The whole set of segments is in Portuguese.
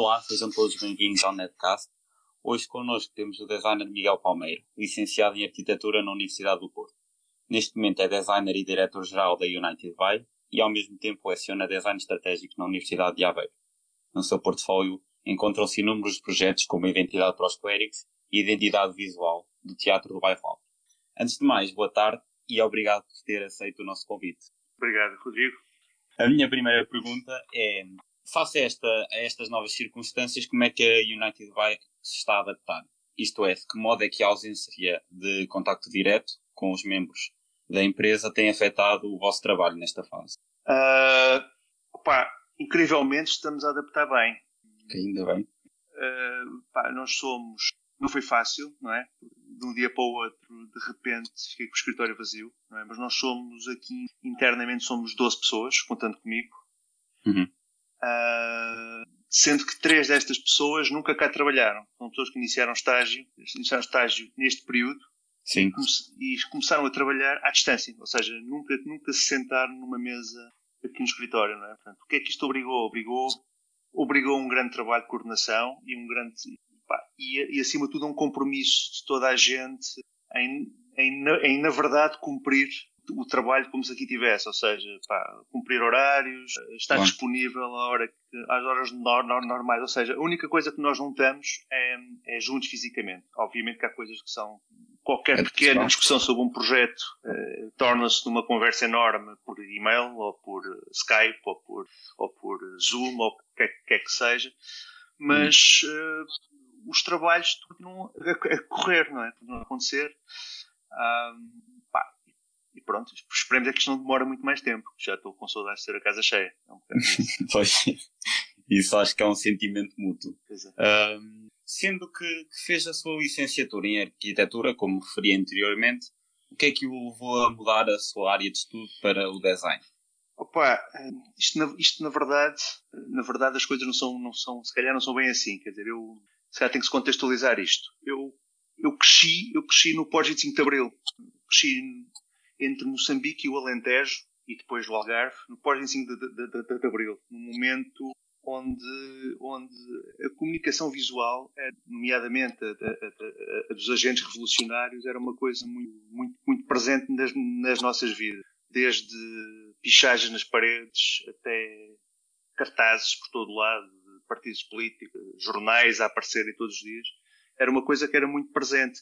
Olá, sejam todos bem-vindos ao Netcast. Hoje connosco temos o designer Miguel Palmeiro, licenciado em Arquitetura na Universidade do Porto. Neste momento é designer e diretor-geral da United Way e ao mesmo tempo leciona Design Estratégico na Universidade de Aveiro. No seu portfólio encontram-se inúmeros projetos como a Identidade para os Clérigos e Identidade Visual do Teatro do Bairro Alto. Antes de mais, boa tarde e obrigado por ter aceito o nosso convite. Obrigado, Rodrigo. A minha primeira pergunta é face a, esta, a estas novas circunstâncias, como é que a United vai se está a adaptar? Isto é, de que modo é que a ausência de contacto direto com os membros da empresa tem afetado o vosso trabalho nesta fase? Uh, opa, incrivelmente estamos a adaptar bem. Que ainda bem. Uh, pá, nós somos. Não foi fácil, não é? De um dia para o outro, de repente, fiquei com o escritório vazio, não é? Mas nós somos aqui, internamente, somos 12 pessoas, contando comigo. Uhum. Uh, sendo que três destas pessoas nunca cá trabalharam. São pessoas que iniciaram estágio, iniciaram estágio neste período Sim. E, começaram a trabalhar à distância, ou seja, nunca, nunca se sentaram numa mesa aqui no escritório, não é? Portanto, o que é que isto obrigou? Obrigou, obrigou um grande trabalho de coordenação e um grande pá, e, e, acima de tudo um compromisso de toda a gente em, em, em na verdade cumprir o trabalho como se aqui tivesse, ou seja, pá, cumprir horários, estar Bom. disponível à hora que, às horas normais, ou seja, a única coisa que nós não estamos é, é juntos fisicamente. Obviamente que há coisas que são qualquer é pequena discussão sobre um projeto eh, torna-se numa conversa enorme por e-mail ou por Skype ou por, ou por Zoom ou o que quer que seja, mas hum. uh, os trabalhos continuam a, a, correr, não é? Continuam a acontecer. Um, e pronto, esperemos é que isto não demora muito mais tempo. Já estou com saudades de ter a casa cheia. É um pois, isso acho que é um sentimento mútuo. É. Um, sendo que, que, fez a sua licenciatura em arquitetura, como referi anteriormente, o que é que o levou a mudar a sua área de estudo para o design? Opa, isto na, isto na verdade, na verdade as coisas não são, não são, se calhar não são bem assim. Quer dizer, eu, se calhar tenho que se contextualizar isto. Eu, eu cresci, eu cresci no pós-25 de Abril. Cresci entre Moçambique e o Alentejo e depois o Algarve, no pós-25 de, de, de, de, Abril, num momento onde, onde a comunicação visual, nomeadamente a, a, a, dos agentes revolucionários, era uma coisa muito, muito, muito presente nas, nas nossas vidas. Desde pichagens nas paredes até cartazes por todo lado, partidos políticos, jornais a aparecerem todos os dias. Era uma coisa que era muito presente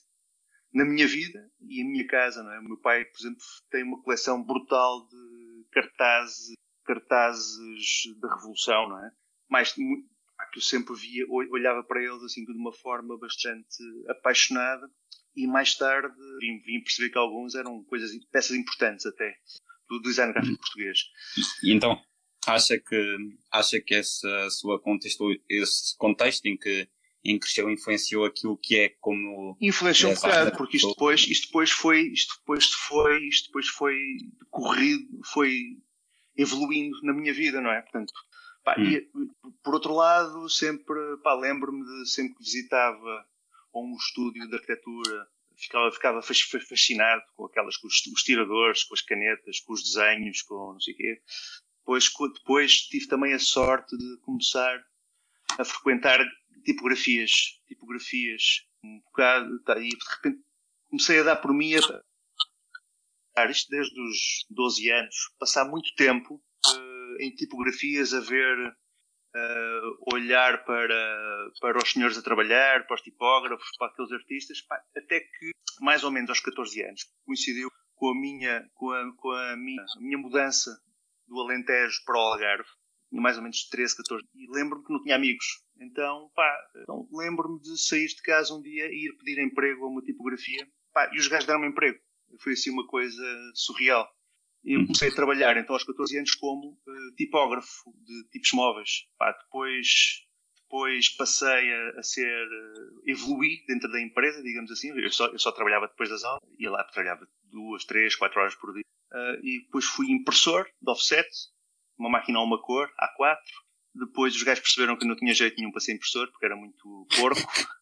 na minha vida e em minha casa. Não é? O meu pai, por exemplo, tem uma coleção brutal de cartazes, cartazes da Revolução, não é? Mais que eu sempre via, olhava para eles assim de uma forma bastante apaixonada e mais tarde vim, vim perceber que alguns eram coisas, peças importantes até do design gráfico português. E então acha que acha que essa sua contexto, esse contexto em que em que cresceu influenciou aquilo que é como influenciou um bocado porque isto depois isto depois foi isto depois foi isto depois foi corrido foi evoluindo na minha vida não é? Portanto pá, hum. e, por outro lado sempre pá, lembro-me de sempre que visitava um estúdio de arquitetura ficava ficava fascinado com aquelas com os, os tiradores com as canetas com os desenhos com não sei o quê. Depois depois tive também a sorte de começar a frequentar tipografias, tipografias, um bocado, tá, e de repente comecei a dar por mim a isto desde os 12 anos, passar muito tempo uh, em tipografias a ver, uh, olhar para, para os senhores a trabalhar, para os tipógrafos, para aqueles artistas, pá, até que mais ou menos aos 14 anos coincidiu com a minha, com a, com a minha, a minha mudança do Alentejo para o Algarve, tinha mais ou menos 13, 14, e lembro-me que não tinha amigos. Então, pá, então, lembro-me de sair de casa um dia e ir pedir emprego a uma tipografia, pá, e os gajos deram-me emprego. Foi assim uma coisa surreal. E eu comecei a trabalhar, então, aos 14 anos, como uh, tipógrafo de tipos móveis. Pá, depois, depois passei a, a ser, uh, evoluí dentro da empresa, digamos assim. Eu só, eu só trabalhava depois das aulas, ia lá, trabalhava duas, três, quatro horas por dia. Uh, e depois fui impressor de offset, uma máquina a uma cor, A4. Depois os gajos perceberam que não tinha jeito nenhum para ser impressor, porque era muito porco.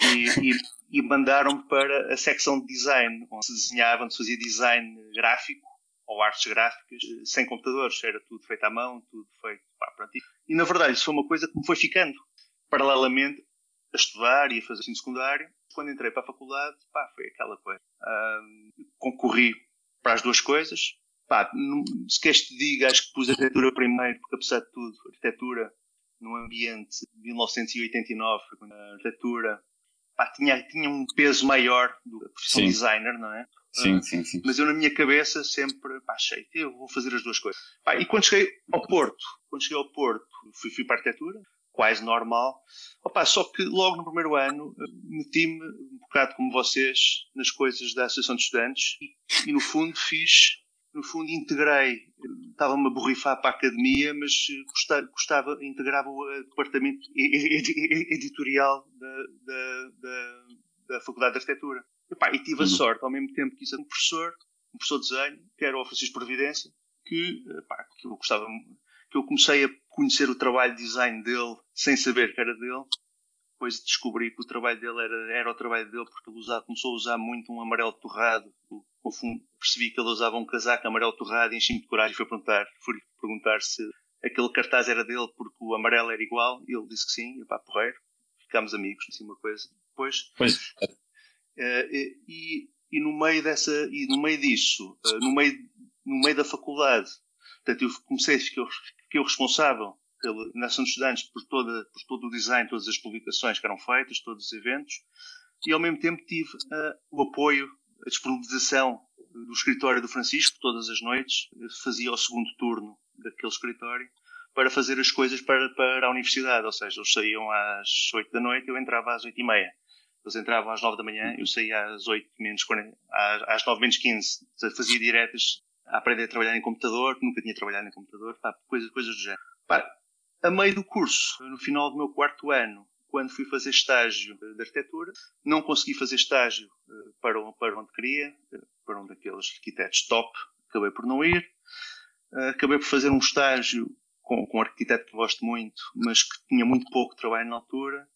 e, e, e mandaram-me para a secção de design, onde se desenhava, onde se fazia design gráfico ou artes gráficas, sem computadores. Era tudo feito à mão, tudo feito. Pá, pronto. E na verdade isso foi uma coisa que me foi ficando. paralelamente a estudar e a fazer ensino secundário. Quando entrei para a faculdade, pá, foi aquela coisa. Uh, concorri para as duas coisas. Pá, não, se queres te diga, acho que pus arquitetura primeiro, porque apesar de tudo, arquitetura num ambiente de 1989, quando a arquitetura pá, tinha, tinha um peso maior do profissão designer, não é? Sim, uh, sim, sim. Mas eu na minha cabeça sempre, pá, achei, eu vou fazer as duas coisas. Pá, e quando cheguei ao Porto, quando cheguei ao Porto, fui, fui para a arquitetura, quase normal. Opa, só que logo no primeiro ano eh, meti-me um bocado como vocês nas coisas da Associação de Estudantes e, e no fundo fiz, no fundo integrei, estava-me a borrifar para a academia, mas gostava, gostava integrava o departamento editorial da, da, da, da Faculdade de Arquitetura. Opa, e tive a uhum. sorte, ao mesmo tempo que isso um professor, um professor de desenho, que era o Francisco Providência, que, opa, que eu gostava que eu comecei a conhecer o trabalho de design dele sem saber que era dele. Depois descobri que o trabalho dele era, era o trabalho dele porque ele usava, começou a usar muito um amarelo torrado. Percebi que ele usava um casaco amarelo torrado e enchi-me de coragem e fui perguntar, fui perguntar se aquele cartaz era dele porque o amarelo era igual e ele disse que sim, e pá, porreiro. Ficámos amigos, assim uma coisa. Depois, pois. Uh, e, e no meio dessa, e no meio disso, uh, no meio, no meio da faculdade, portanto, eu comecei, fiquei, fiquei o responsável pela Nação dos Estudantes por, toda, por todo o design, todas as publicações que eram feitas, todos os eventos, e ao mesmo tempo tive uh, o apoio, a disponibilização do escritório do Francisco, todas as noites, fazia o segundo turno daquele escritório, para fazer as coisas para, para a universidade, ou seja, eles saíam às 8 da noite, eu entrava às 8 e meia. Eles entravam às 9 da manhã, eu saía às 8 menos 40, às 9 menos 15, fazia diretas a aprender a trabalhar em computador, nunca tinha trabalhado em computador, pá, coisas, coisas do género. Pá, a meio do curso, no final do meu quarto ano, quando fui fazer estágio de arquitetura, não consegui fazer estágio eh, para, para onde queria, eh, para um daqueles arquitetos top, acabei por não ir. Eh, acabei por fazer um estágio com, com um arquiteto que gosto muito, mas que tinha muito pouco trabalho na altura.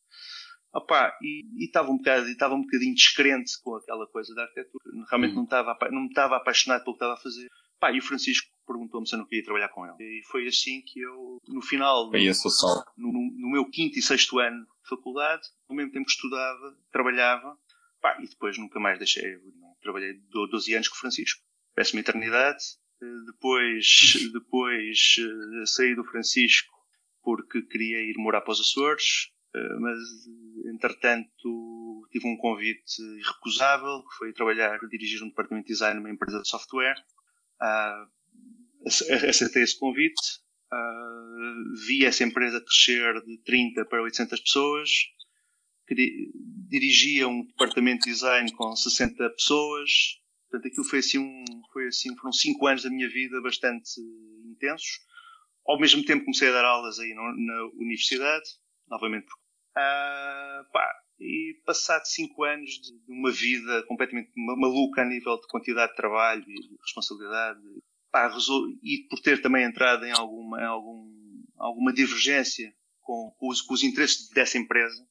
Opa, e estava um, bocado, estava um bocadinho descrente com aquela coisa da arquitetura. Realmente uhum. não, estava, não me estava apaixonado pelo que estava a fazer. Pá, e o Francisco perguntou-me se eu não queria trabalhar com ele. E foi assim que eu, no final, foi esse o no, no, meu quinto e sexto ano de faculdade, ao mesmo tempo que estudava, trabalhava, pá, e depois nunca mais deixei. Trabalhei 12 anos com o Francisco. Peço-me eternidade. Eh, depois, depois eh, saí do Francisco porque queria ir morar para os Açores, eh, mas entretanto tive um convite irrecusável, que foi trabalhar, dirigir um departamento de design numa empresa de software Uh, aceitei esse convite, uh, vi essa empresa crescer de 30 para 800 pessoas, dirigia um departamento de design com 60 pessoas, portanto aquilo foi assim, um, foi assim foram 5 anos da minha vida bastante intensos. Ao mesmo tempo comecei a dar aulas aí na, universidade, novamente. Uh, pá, e passado cinco anos de uma vida completamente maluca a nível de quantidade de trabalho e de responsabilidade, pá, e por ter também entrado em alguma, algum, alguma divergência com, com, os, com os interesses dessa empresa,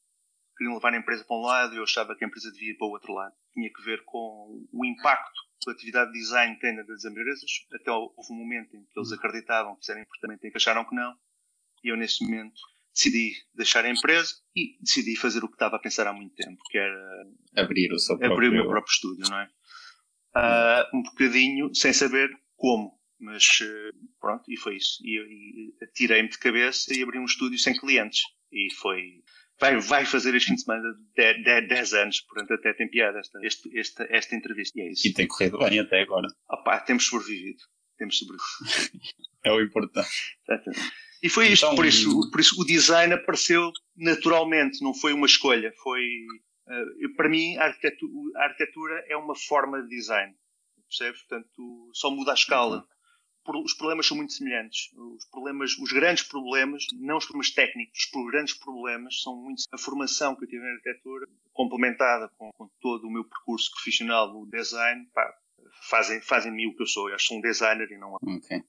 queriam levar a empresa para um lado e eu achava que a empresa devia ir para o outro lado. Tinha que ver com o impacto que a atividade de design tem nas empresas. Até houve um momento em que eles acreditavam que era importante, em que acharam que não. E eu, nesse momento, decidi deixar a empresa e decidi fazer o que estava a pensar há muito tempo, que era abrir o seu próprio, abrir o meu próprio estúdio, não é? Uh, um bocadinho sem saber como, mas uh, pronto, e foi isso. E, e tirei-me de cabeça e abri um estúdio sem clientes. E foi. Vai, vai fazer este fim de semana 10 anos, portanto até tem piada esta, este, esta, esta entrevista. E é isso. E tem corrido bem até agora. Opa, temos sobrevivido. Temos sobrevivido. é o importante. Exatamente. E foi isto, então, por, isso, por isso o design apareceu naturalmente, não foi uma escolha. Foi, uh, para mim, a arquitetura, a arquitetura, é uma forma de design. Percebes? Portanto, só muda a escala. Os problemas são muito semelhantes. Os problemas, os grandes problemas, não os problemas técnicos, os grandes problemas são muito a formação que eu tive na arquitetura, complementada com, com todo o meu percurso profissional no design, pá, fazem, fazem-me o que eu sou. Eu sou um designer e não. Ok.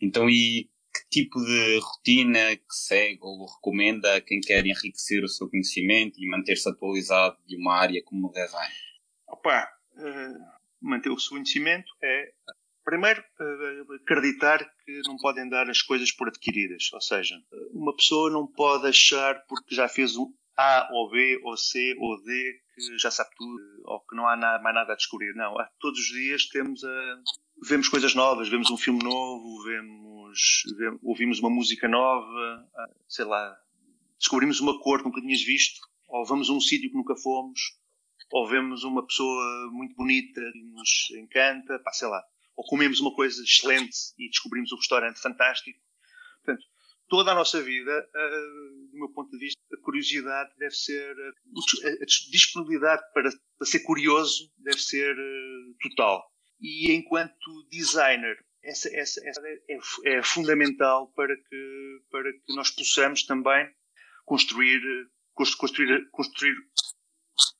Então, e que tipo de rotina que segue ou recomenda a quem quer enriquecer o seu conhecimento e manter-se atualizado de uma área como o design? Opa, uh, manter o seu conhecimento é, primeiro, uh, acreditar que não podem dar as coisas por adquiridas. Ou seja, uma pessoa não pode achar porque já fez um A ou B ou C ou D que já sabe tudo ou que não há nada, mais nada a descobrir. Não, todos os dias temos a, vemos coisas novas, vemos um filme novo, vemos, vemos ouvimos uma música nova, sei lá, descobrimos uma cor que nunca tinhas visto, ou vamos a um sítio que nunca fomos, ou vemos uma pessoa muito bonita que nos encanta, pá, sei lá, ou comemos uma coisa excelente e descobrimos um restaurante fantástico. Portanto, toda a nossa vida, uh, do meu ponto de vista, a curiosidade deve ser, uh, a disponibilidade para, para, ser curioso deve ser uh, total. E enquanto designer, essa, essa, essa é, é, fundamental para que, para que nós possamos também construir, construir, construir,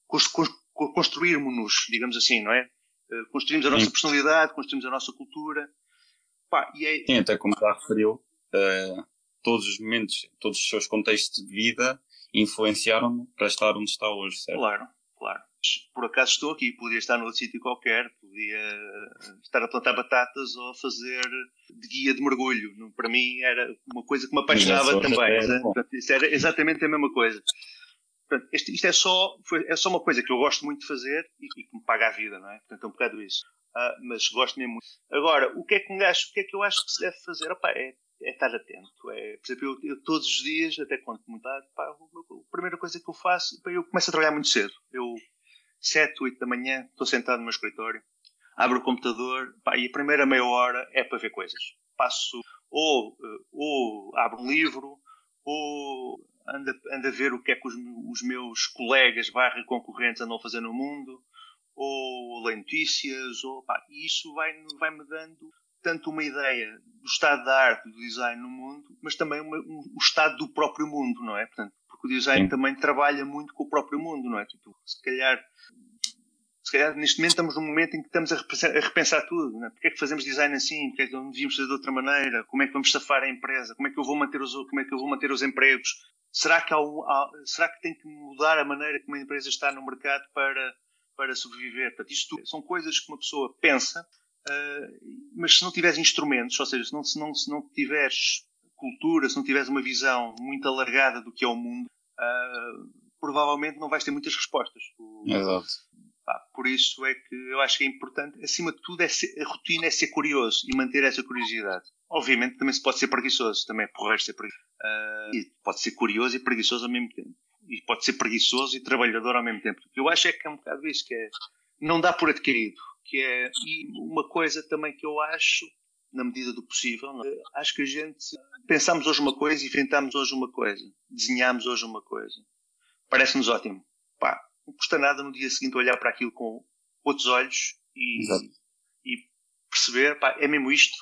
construir construirmos-nos, digamos assim, não é? Construímos a nossa Sim. personalidade, construímos a nossa cultura. Pá, e é... Sim, até como já referiu, uh, todos os momentos, todos os seus contextos de vida influenciaram-me para estar onde está hoje, certo? Claro, claro. Por acaso estou aqui, podia estar noutro sítio qualquer, podia estar a plantar batatas ou a fazer de guia de mergulho. Para mim era uma coisa que me apaixonava também. Isso era exatamente a mesma coisa. Portanto, isto, isto, é, só, foi, é só uma coisa que eu gosto muito de fazer e, e que me paga a vida, não é? Portanto, é um bocado isso. Ah, mas gosto mesmo muito. Agora, o que é que um gajo, o que é que eu acho que se deve fazer? Opa, é é estar atento. É, por exemplo, eu, eu todos os dias, até quando tarde, pá, a primeira coisa que eu faço, pá, eu começo a trabalhar muito cedo. Eu, 7, 8 da manhã, estou sentado no meu escritório, abro o computador e a primeira meia hora é para ver coisas. Passo, ou, eh, ou abro um livro, ou ando, ando a ver o que é que os, os meus colegas barra concorrentes andam a fazer no mundo, ou leio notícias, ou, pá, isso vai-me vai dando tanto uma ideia do estado da arte, do design no mundo, mas também uma, um, o estado do próprio mundo, não é? Portanto, porque o design Sim. também trabalha muito com o próprio mundo, não é? Tipo, se calhar, se calhar neste momento estamos num momento em que estamos a repensar, a repensar tudo, não é? Porque é que fazemos design assim? Porque é que não devíamos fazer de outra maneira? Como é que vamos safar a empresa? Como é que eu vou manter os, como é que eu vou manter os empregos? Será que, há, há, será que tem que mudar a maneira como a empresa está no mercado para, para sobreviver? Portanto, isto são coisas que uma pessoa pensa, Uh, mas se não tiveres instrumentos, ou seja, se não, se, não, se não tiveres cultura, se não tiveres uma visão muito alargada do que é o mundo, uh, provavelmente não vais ter muitas respostas. Exato. Por isso é que eu acho que é importante, acima de tudo, é ser, a rotina é ser curioso e manter essa curiosidade. Obviamente também se pode ser preguiçoso, também é porreiro ser preguiçoso. Uh, pode ser curioso e preguiçoso ao mesmo tempo. E pode ser preguiçoso e trabalhador ao mesmo tempo. Eu acho é que é um bocado isso, que é, não dá por adquirido que é e uma coisa também que eu acho na medida do possível é? acho que a gente pensamos hoje uma coisa e inventamos hoje uma coisa desenhamos hoje uma coisa parece-nos ótimo não custa nada no dia seguinte olhar para aquilo com outros olhos e, e perceber pá, é mesmo isto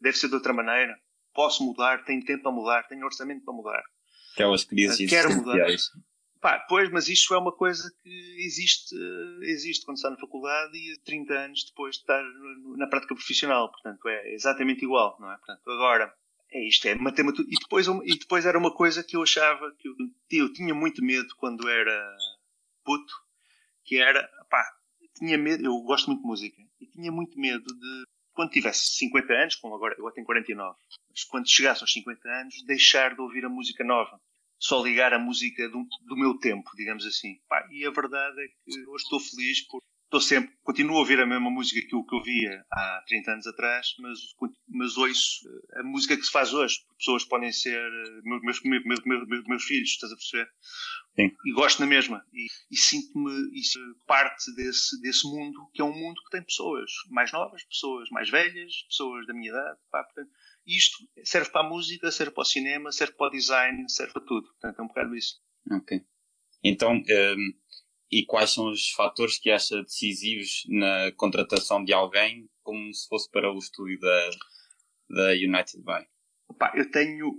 deve ser de outra maneira posso mudar tenho tempo para mudar tenho orçamento para mudar aquelas crises quero mudar Pá, pois, mas isso é uma coisa que existe, existe quando está na faculdade e 30 anos depois de estar na prática profissional. Portanto, é exatamente igual, não é? Portanto, agora, é isto, é matemática. E depois, e depois era uma coisa que eu achava que eu, eu tinha muito medo quando era puto, que era, pá, tinha medo, eu gosto muito de música, e tinha muito medo de, quando tivesse 50 anos, como agora, eu tenho 49, mas quando chegasse aos 50 anos, deixar de ouvir a música nova só ligar a música do, do meu tempo, digamos assim. Pá, e a verdade é que hoje estou feliz por estou sempre, continuo a ouvir a mesma música que eu, que eu via há 30 anos atrás, mas, mas ouço a música que se faz hoje. Pessoas podem ser meus, meus, meus, meus, meus filhos, estás a perceber? Sim. E gosto na mesma. E, e sinto-me parte desse, desse mundo, que é um mundo que tem pessoas mais novas, pessoas mais velhas, pessoas da minha idade. Pá, portanto, isto serve para a música, serve para o cinema, serve para o design, serve para tudo. Portanto, é um bocado isso. Ok. Então, um, e quais são os fatores que acha decisivos na contratação de alguém como se fosse para o estúdio da, da United By? Opa, eu tenho.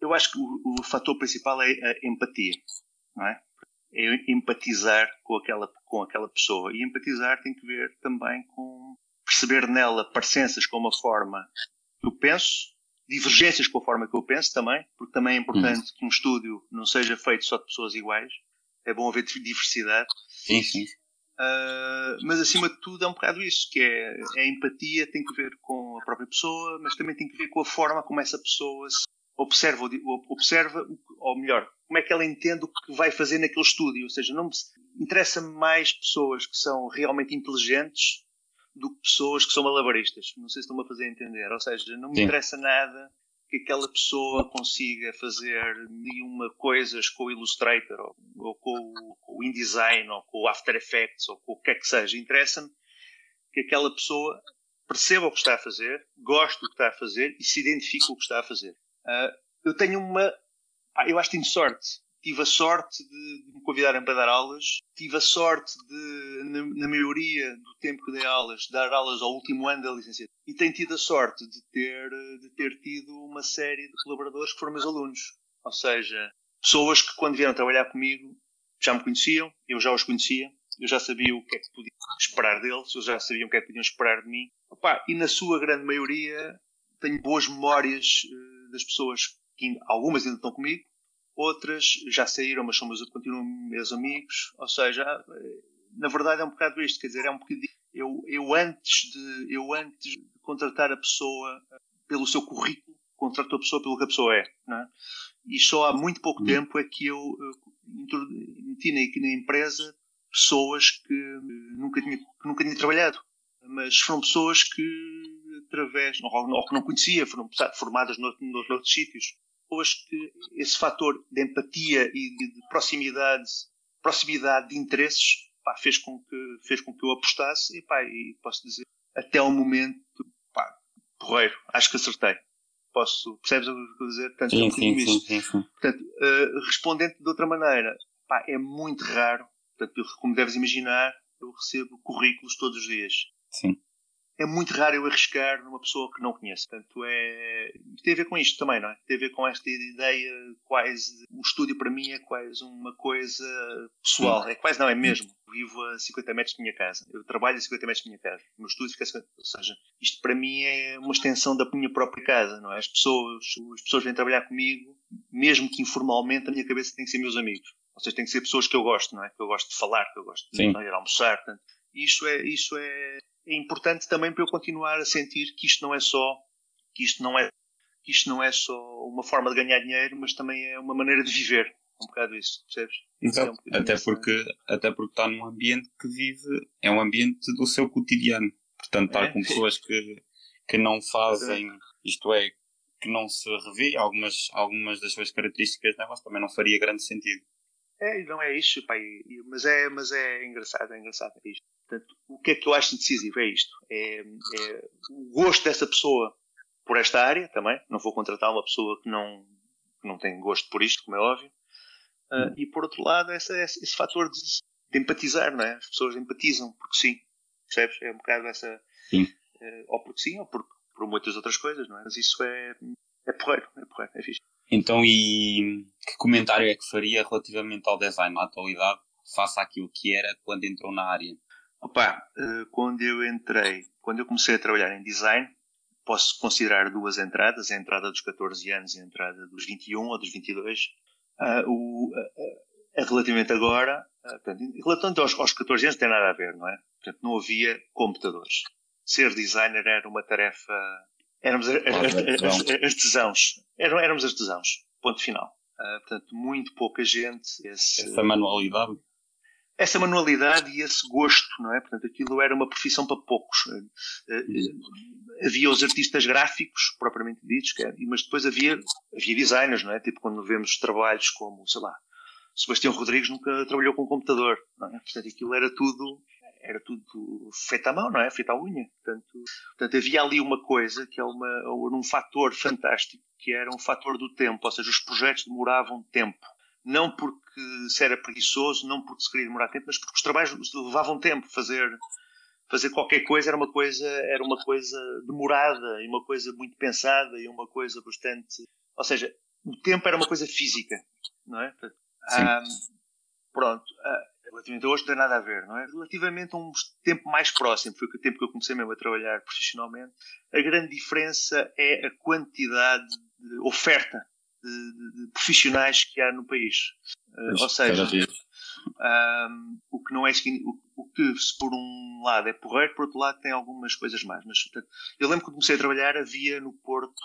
Eu acho que o, o fator principal é a empatia, não é? É empatizar com aquela, com aquela pessoa. E empatizar tem que ver também com perceber nela parecenças com uma forma eu penso, divergências com a forma que eu penso também, porque também é importante uhum. que um estúdio não seja feito só de pessoas iguais. É bom haver diversidade. Sim, sim. Uh, mas acima de tudo é um bocado isso, que é, é, a empatia, tem que ver com a própria pessoa, mas também tem que ver com a forma como essa pessoa se observa, observa, ou melhor, como é que ela entende o que vai fazer naquele estúdio. Ou seja, não interessa-me mais pessoas que são realmente inteligentes do que pessoas que são malabaristas. Não sei se estão-me a fazer entender. Ou seja, não me Sim. interessa nada que aquela pessoa consiga fazer nenhuma coisas com o Illustrator ou, ou com, com, o InDesign ou com o After Effects ou com o que é que seja. Interessa-me que aquela pessoa perceba o que está a fazer, goste do que está a fazer e se identifique com o que está a fazer. Uh, eu tenho uma. Eu acho que tenho sorte. Tive a sorte de, me convidarem para dar aulas. Tive a sorte de, na, na, maioria do tempo que dei aulas, dar aulas ao último ano da licenciatura. E tenho tido a sorte de ter, de ter tido uma série de colaboradores que foram meus alunos. Ou seja, pessoas que quando vieram trabalhar comigo já me conheciam, eu já os conhecia, eu já sabia o que é que podia esperar deles, eles já sabiam o que é que podiam esperar de mim. Opa, e na sua grande maioria tenho boas memórias uh, das pessoas que algumas ainda estão comigo, outras já saíram, mas são meus, continuam meus amigos. Ou seja, eh, na verdade é um bocado isto, quer dizer, é um bocadinho. Eu, eu, antes de, eu antes de contratar a pessoa eh, pelo seu currículo, contrato a pessoa pelo que a pessoa é. Não é? E só há muito pouco uhum. tempo é que eu meti na, na empresa pessoas que nunca tinha, que nunca tinha trabalhado. Mas foram pessoas que, através, ou, ou que não conhecia, foram formadas nos outros sítios. Pessoas que esse fator de empatia e de, de proximidade, proximidade de interesses, pá, fez, com que, fez com que eu apostasse e, pá, e posso dizer, até ao momento, pá, porreiro, acho que acertei. Posso, percebes o que eu a dizer? Portanto, sim, sim, sim, sim, sim. Portanto, uh, respondendo de outra maneira, pá, é muito raro Portanto, como deves imaginar, eu recebo currículos todos os dias. Sim. É muito raro eu arriscar numa pessoa que não conheço. Portanto, é... tem a ver com isto também, não é? Tem a ver com esta ideia quase. O estúdio para mim é quase uma coisa pessoal. É quase, não, é mesmo. Eu vivo a 50 metros da minha casa. Eu trabalho a 50 metros da minha casa. O meu estúdio fica a 50... Ou seja, isto para mim é uma extensão da minha própria casa, não é? As pessoas, as pessoas vêm trabalhar comigo, mesmo que informalmente, a minha cabeça tem que ser meus amigos. Ou seja, tem que ser pessoas que eu gosto, não é? Que eu gosto de falar, que eu gosto de ir almoçar. Portanto, isso é, isso é, é importante também para eu continuar a sentir que isto não é só, que isto não é, que isto não é só uma forma de ganhar dinheiro, mas também é uma maneira de viver. Um bocado isso, percebes? Exato. É um até, porque, até porque está num ambiente que vive, é um ambiente do seu cotidiano. Portanto, estar é? com pessoas que, que não fazem, isto é, que não se revê algumas, algumas das suas características nelas também não faria grande sentido. É, não é isto, pá, mas, é, mas é engraçado, é engraçado é isto. Portanto, o que é que eu acho decisivo? É isto. É, é o gosto dessa pessoa por esta área também. Não vou contratar uma pessoa que não, que não tem gosto por isto, como é óbvio. Uh, e por outro lado, essa, esse, esse fator de, de, empatizar, não é? As pessoas empatizam porque sim. Percebes? É um bocado essa. Sim. Uh, ou porque sim, ou por, por muitas outras coisas, não é? Mas isso é, é porreiro, é porreiro, é fixe. Então, e que comentário é que faria relativamente ao design na atualidade, face àquilo que era quando entrou na área? Opa, eh, quando eu entrei, quando eu comecei a trabalhar em design, posso considerar duas entradas, a entrada dos 14 anos e a entrada dos 21 ou dos 22. Uh, o, uh, uh, relativamente agora, portanto, relativamente aos, aos 14 anos, não tem nada a ver, não é? Portanto, não havia computadores. Ser designer era uma tarefa Éramos artesãos. Éramos artesãos. Ponto final. Uh, portanto, muito pouca gente. Esse, essa manualidade? Essa manualidade e esse gosto, não é? Portanto, aquilo era uma profissão para poucos. Uh, havia os artistas gráficos, propriamente ditos, era, mas depois havia, havia designers, não é? Tipo quando vemos trabalhos como, sei lá, Sebastião Rodrigues nunca trabalhou com computador, não é? Portanto, aquilo era tudo era tudo feito à mão, não é? Feito à unha. Portanto, portanto havia ali uma coisa que é uma, um fator fantástico, que era um fator do tempo, ou seja, os projetos demoravam tempo. Não porque se era preguiçoso, não porque se queria demorar tempo, mas porque os trabalhos levavam tempo. Fazer, fazer qualquer coisa era uma coisa, era uma coisa demorada e uma coisa muito pensada e uma coisa bastante. Ou seja, o tempo era uma coisa física, não é? Sim. Ah, pronto. Ah, relativamente a hoje não tem nada a ver, não é? Relativamente a um tempo mais próximo, foi o tempo que eu comecei mesmo a trabalhar profissionalmente, a grande diferença é a quantidade de oferta de, de, de profissionais que há no país. Uh, ou seja, um, o que não é o, o, que se por um lado é porreiro, por outro lado tem algumas coisas mais. Mas portanto, eu lembro que quando comecei a trabalhar havia no Porto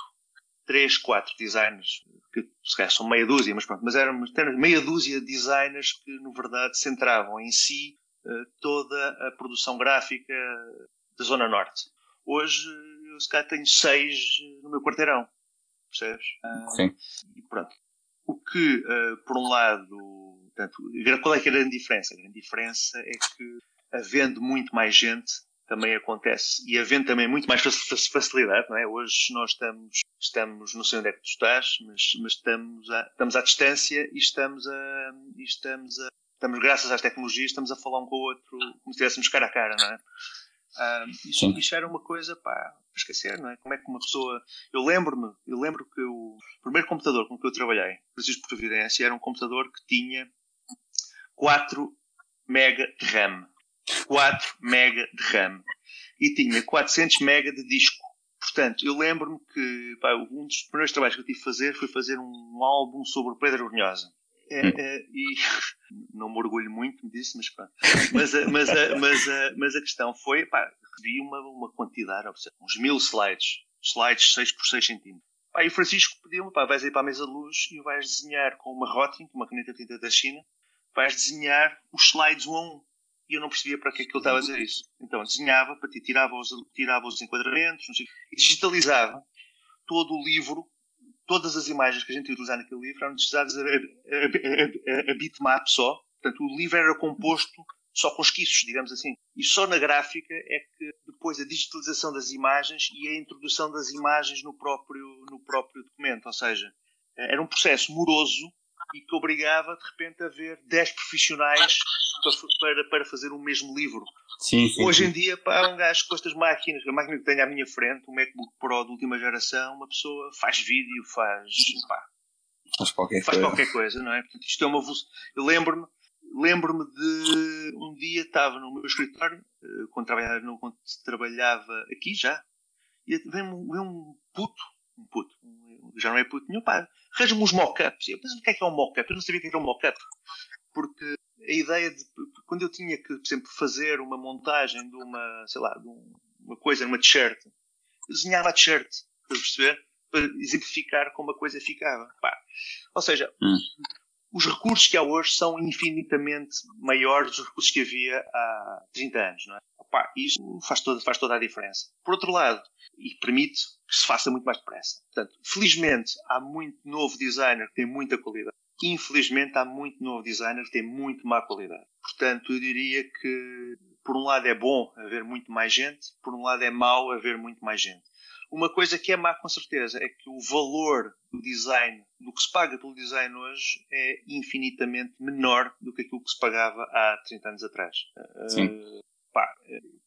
três, quatro designers, que se calhar são meia dúzia, mas pronto, mas eram meia dúzia de designers que, na verdade, centravam em si uh, toda a produção gráfica da Zona Norte. Hoje, eu se calhar tenho seis no meu quarteirão, percebes? Uh, Sim. E pronto. O que, uh, por um lado, portanto, qual é que é a grande diferença? A grande diferença é que, havendo muito mais gente, também acontece. E havendo também muito mais facilidade, não é? Hoje nós estamos, estamos não sei onde é que tu estás, mas, mas estamos, a, estamos à distância e estamos a, e estamos a, estamos graças às tecnologias, estamos a falar um com o outro como se estivéssemos cara a cara, não é? Ah, isto, isto, era uma coisa, para esquecer, não é? Como é que uma pessoa. Eu lembro-me, eu lembro que o primeiro computador com que eu trabalhei, preciso por Providência, era um computador que tinha 4 mega de RAM. 4 mega de RAM e tinha 400 mega de disco. Portanto, eu lembro-me que pá, um dos primeiros trabalhos que eu tive a fazer foi fazer um álbum sobre o Pedro Ornhosa. É, hum. é, e não me orgulho muito disso, mas pronto. Mas, a, mas, mas, mas a questão foi, pá, vi uma, uma quantidade, uns mil slides, slides 6 por 6 centímetros. Pá, e o Francisco pediu-me, pá, vais aí para a mesa de luz e vais desenhar com uma Rotring, uma caneta tinta da China, vais desenhar os slides um a um e eu não percebia para que é que ele estava a dizer isso. Então desenhava, para ti, tirava os, tirava os enquadramentos, sei, e digitalizava todo o livro, todas as imagens que a gente ia utilizar naquele livro eram digitalizadas a, a, a, a, bitmap só. Portanto, o livro era composto só com esquiços, digamos assim. E só na gráfica é que depois a digitalização das imagens e a introdução das imagens no próprio, no próprio documento. Ou seja, era um processo moroso e que obrigava de repente a ver 10 profissionais para, para fazer o mesmo livro. Sim, sim, Hoje em dia, para um gajo com estas máquinas, a máquina que tenho à minha frente, um MacBook Pro de última geração, uma pessoa faz vídeo, faz. Pá, faz qualquer faz coisa. qualquer coisa, não é? Portanto, isto é uma. Eu lembro-me. Lembro-me de um dia estava no meu escritório, eh, quando trabalhava, quando trabalhava aqui já, e vem um, vem um puto, um puto, já não é puto nenhum, pá, arranja-me uns mock-ups. Eu, mas o que é que é um mock-up? Eu não sabia o que era um mock-up. Porque a ideia de. Quando eu tinha que, por exemplo, fazer uma montagem de uma, sei lá, de uma coisa numa t-shirt, eu desenhava a t-shirt, para perceber? Para exemplificar como a coisa ficava. Pá. Ou seja, hum. Os recursos que há hoje são infinitamente maiores dos recursos que havia há 30 anos, não é? Pá, isso faz toda, faz toda a diferença. Por outro lado, e permite que se faça muito mais depressa. Portanto, felizmente há muito novo designer que tem muita qualidade. Infelizmente há muito novo designer que tem muito má qualidade. Portanto, eu diria que por um lado é bom haver muito mais gente, por um lado é mau haver muito mais gente. Uma coisa que é má com certeza é que o valor do design, do que se paga pelo design hoje, é infinitamente menor do que aquilo que se pagava há 30 anos atrás. Sim. Uh, pá,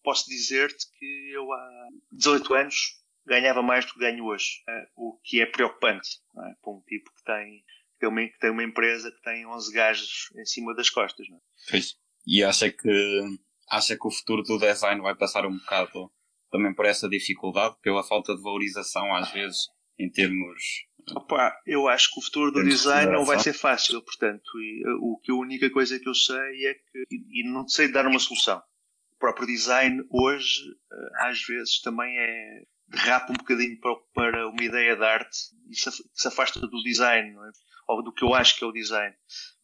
posso dizer-te que eu há 18 anos ganhava mais do que ganho hoje, uh, o que é preocupante é? para um tipo que tem, que tem, uma, que tem uma empresa que tem 11 gajos em cima das costas. Não é? Pois. E acha que, acha que o futuro do design vai passar um bocado também por essa dificuldade, pela falta de valorização às vezes em termos Opa, eu acho que o futuro do design não vai ser fácil, portanto, e, uh, o que a única coisa que eu sei é que, e, e não sei dar uma solução próprio design hoje, eh, às vezes, também é derrapa um bocadinho para, uma ideia de arte e se afasta do design, é? ou do que eu acho que é o design.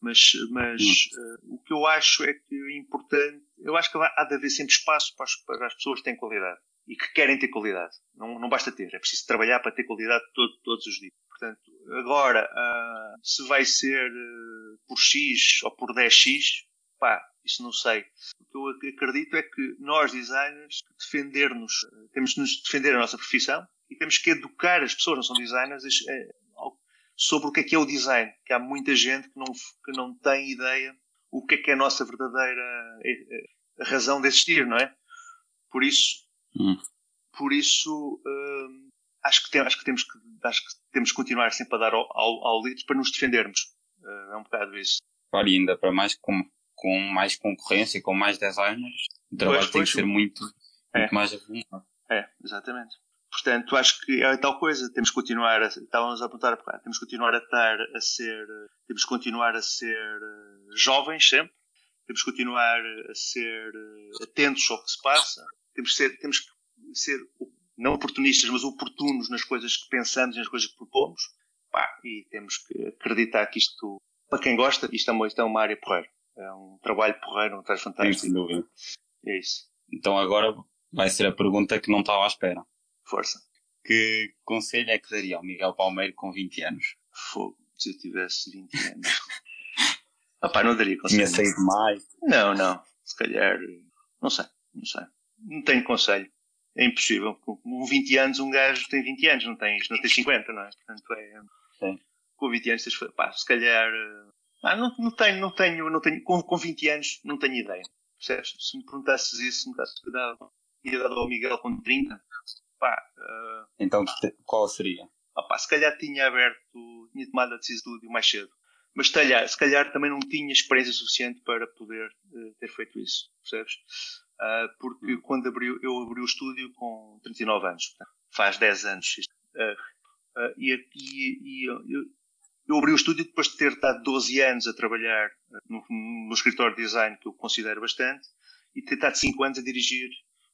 Mas, mas uh, o que eu acho é que é importante, eu acho que há de haver sempre espaço para as, para as pessoas que têm qualidade e que querem ter qualidade. Não, não basta ter, é preciso trabalhar para ter qualidade todo, todos os dias. Portanto, agora, uh, se vai ser uh, por X ou por 10X, pá, isso não sei. O que eu acredito é que nós, designers, defender-nos, temos de nos defender a nossa profissão e temos que educar as pessoas, não são designers, é, sobre o que é que é o design. Que há muita gente que não, que não tem ideia o que é que é a nossa verdadeira é, é, razão de existir, não é? Por isso, hum. por isso hum, acho, que tem, acho, que temos que, acho que temos que continuar sempre a dar ao, ao, ao para nos defendermos. Uh, é um bocado isso. Claro, e ainda para mais como com mais concorrência, com mais designers, o trabalho pois, tem pois, que ser muito, é. muito mais. É, exatamente. Portanto, acho que é tal coisa. Temos que continuar, a, estávamos a apontar temos que continuar a estar a ser, temos que continuar a ser eh, jovens sempre, temos que continuar a ser eh, atentos ao que se passa, temos que ser, temos que ser não oportunistas, mas oportunos nas coisas que pensamos e nas coisas que propomos. Pá, e temos que acreditar que isto, para quem gosta, isto é uma, isto é uma área porreira. É um trabalho porreiro, um trabalho fantástico. Sem dúvida. É isso. Então agora vai ser a pergunta que não estava à espera. Força. Que conselho é que daria ao Miguel Palmeiro com 20 anos? Fogo, se eu tivesse 20 anos. pá, não daria conselho. Tinha saído mais? Não, não. Se calhar, não sei, não sei. Não tenho conselho. É impossível. Com 20 anos, um gajo tem 20 anos, não tem, não tem 50, não é? Portanto, é. Sim. Com 20 anos, pá, se calhar. Ah, não, não tenho, não tenho, não tenho. Com, com 20 anos, não tenho ideia. Percebes? Se me perguntasses isso, se me desse ia dar ao Miguel com 30, pá. Uh, então, qual seria? Ah, pá, se calhar tinha aberto, tinha tomado a decisão do mais cedo. Mas se calhar, se calhar também não tinha experiência suficiente para poder uh, ter feito isso, percebes? Uh, porque hum. quando abri, eu abri o estúdio com 39 anos, faz 10 anos. Uh, e, e, e eu, eu, abri o estúdio depois de ter estado 12 anos a trabalhar no, no escritório de design, que eu considero bastante, e ter estado 5 anos a dirigir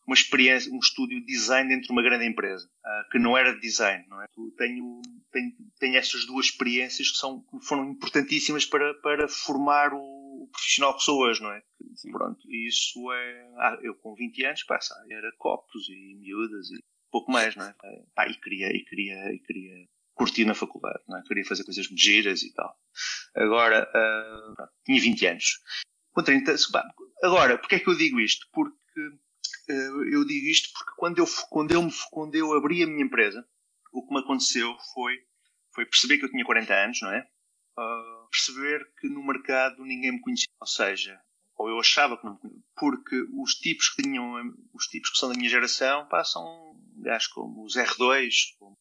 uma experiência, um estúdio de design dentro de uma grande empresa, uh, que não era de design, não é? Tenho, tenho, tenho essas duas experiências que são, foram importantíssimas para, para formar o profissional hoje, não é? Sim. Pronto, isso é. Ah, eu com 20 anos, pá, era copos e miúdas e pouco mais, não é? Pá, e queria, e queria, e queria curtir na faculdade, não é? Queria fazer coisas muito giras e tal. Agora, uh, tinha 20 anos. Com 30, agora, porquê é que eu digo isto? Porque uh, eu digo isto porque quando eu, quando, eu, quando eu abri a minha empresa, o que me aconteceu foi, foi perceber que eu tinha 40 anos, não é? Uh, perceber que no mercado ninguém me conhecia. Ou seja, ou eu achava que não me conhecia. Porque os tipos que tinham, os tipos que são da minha geração, pá, são gajos como os R2, como,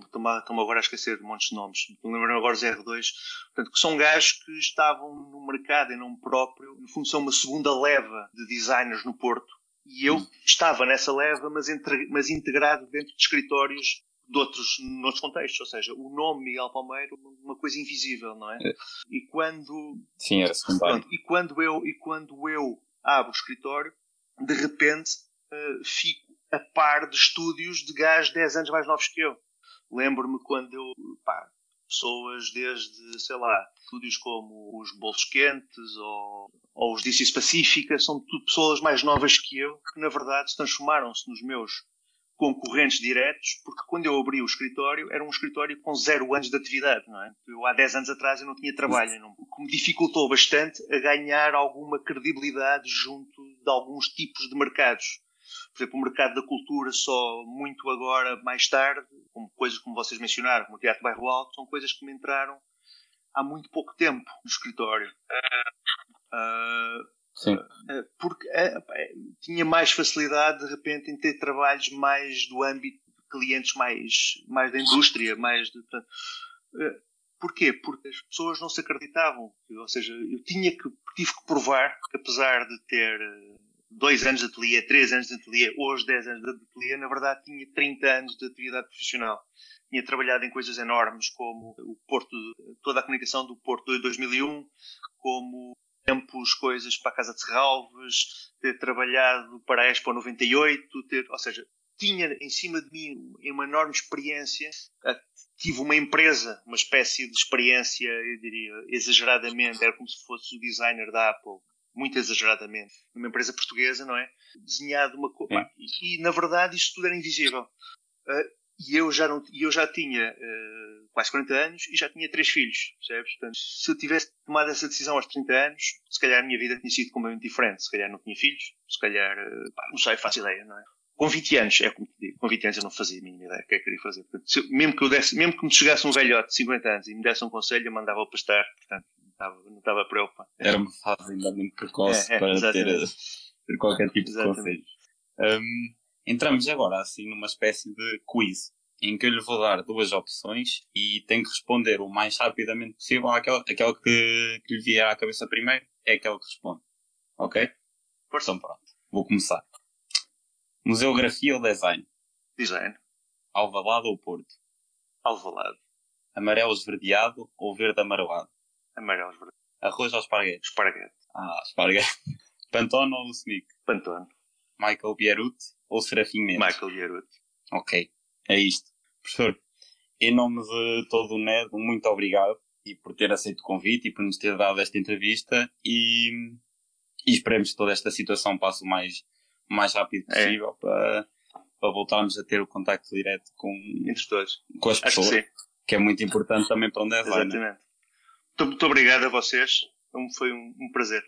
estou-me agora a esquecer de montes de nomes, me lembro agora os R2, portanto, que são gajos que estavam no mercado em nome próprio, no fundo são uma segunda leva de designers no Porto, e eu hum. estava nessa leva, mas, entre, mas integrado dentro de escritórios de outros, noutros contextos, ou seja, o nome Miguel Palmeiro uma coisa invisível, não é? é. E quando sim era secundário. Pronto, e quando eu e quando eu abro o escritório, de repente uh, fico a par de estúdios de gajos 10 anos mais novos que eu. Lembro-me quando eu, pá, pessoas desde, sei lá, estúdios como os Bolsos Quentes ou, ou os DCs Pacífica, são tudo pessoas mais novas que eu, que na verdade se transformaram-se nos meus concorrentes diretos, porque quando eu abri o escritório, era um escritório com zero anos de atividade, não é? Eu, há 10 anos atrás eu não tinha trabalho, o que me dificultou bastante a ganhar alguma credibilidade junto de alguns tipos de mercados. Por exemplo, o mercado da cultura só muito agora, mais tarde, como coisas como vocês mencionaram, como o Teatro Bairro Alto, são coisas que me entraram há muito pouco tempo no escritório. Uh, Sim. Eh, porque é, tinha mais facilidade de repente em ter trabalhos mais do âmbito de clientes mais, mais da indústria, mais de, Porquê? Porque as pessoas não se acreditavam. Ou seja, eu tinha que, tive que provar que apesar de ter dois anos de ateliê, três anos de ateliê, hoje dez anos de ateliê, na verdade tinha 30 anos de atividade profissional. Tinha trabalhado em coisas enormes como o Porto, toda a comunicação do Porto de 2001, como tempos coisas para a Casa de Serralves, ter trabalhado para a Expo 98, ter, ou seja, tinha em cima de mim uma enorme experiência. Ah, tive uma empresa, uma espécie de experiência, eu diria, exageradamente, era como se fosse o designer da Apple, muito exageradamente, uma empresa portuguesa, não é? Desenhado uma coisa. E, e, na verdade isto tudo era invisível. E eu já, não, eu já tinha uh, quase 40 anos e já tinha três filhos, percebes? Portanto, se eu tivesse tomado essa decisão aos 30 anos, se calhar a minha vida tinha sido completamente diferente. Se calhar não tinha filhos, se calhar, uh, pá, não sei, faço ideia, não é? Com 20 anos, é como te digo, com 20 anos eu não fazia a mínima ideia do que é que queria fazer. Portanto, eu, mesmo, que eu desse, mesmo que me chegasse um velhote de 50 anos e me desse um conselho, eu mandava-o pastar, portanto, não estava, não estava preocupado. Era uma fase ainda muito precoce é, é, para ter, ter, qualquer tipo exatamente. de conselho. Um, entramos agora assim numa espécie de quiz em que eu lhe vou dar duas opções e tem que responder o mais rapidamente possível àquela, àquela que, que lhe vier à cabeça primeiro, é aquela que responde. Ok? Então pronto, vou começar. Museografia ou design? Design. Alvalade ou Porto? Alvalade. Amarelo esverdeado ou verde amarelado? Amarelo esverdeado. Arroz ou esparguete? Esparguete. Ah, esparguete. Pantone ou Sneak? Pantone. Michael Bierut ou Serafim Mendes? Michael Bierut. Ok, é isto. Professor, em nome de todo o NED, muito obrigado e por ter aceito o convite e por nos ter dado esta entrevista e, e esperemos que toda esta situação passe o mais, mais rápido é. possível é. para, para voltarmos a ter o contacto direto com, Entre todos. com as pessoas, que, que, é muito importante também para onde é Exatamente. Muito, muito obrigado a vocês, foi um, um prazer.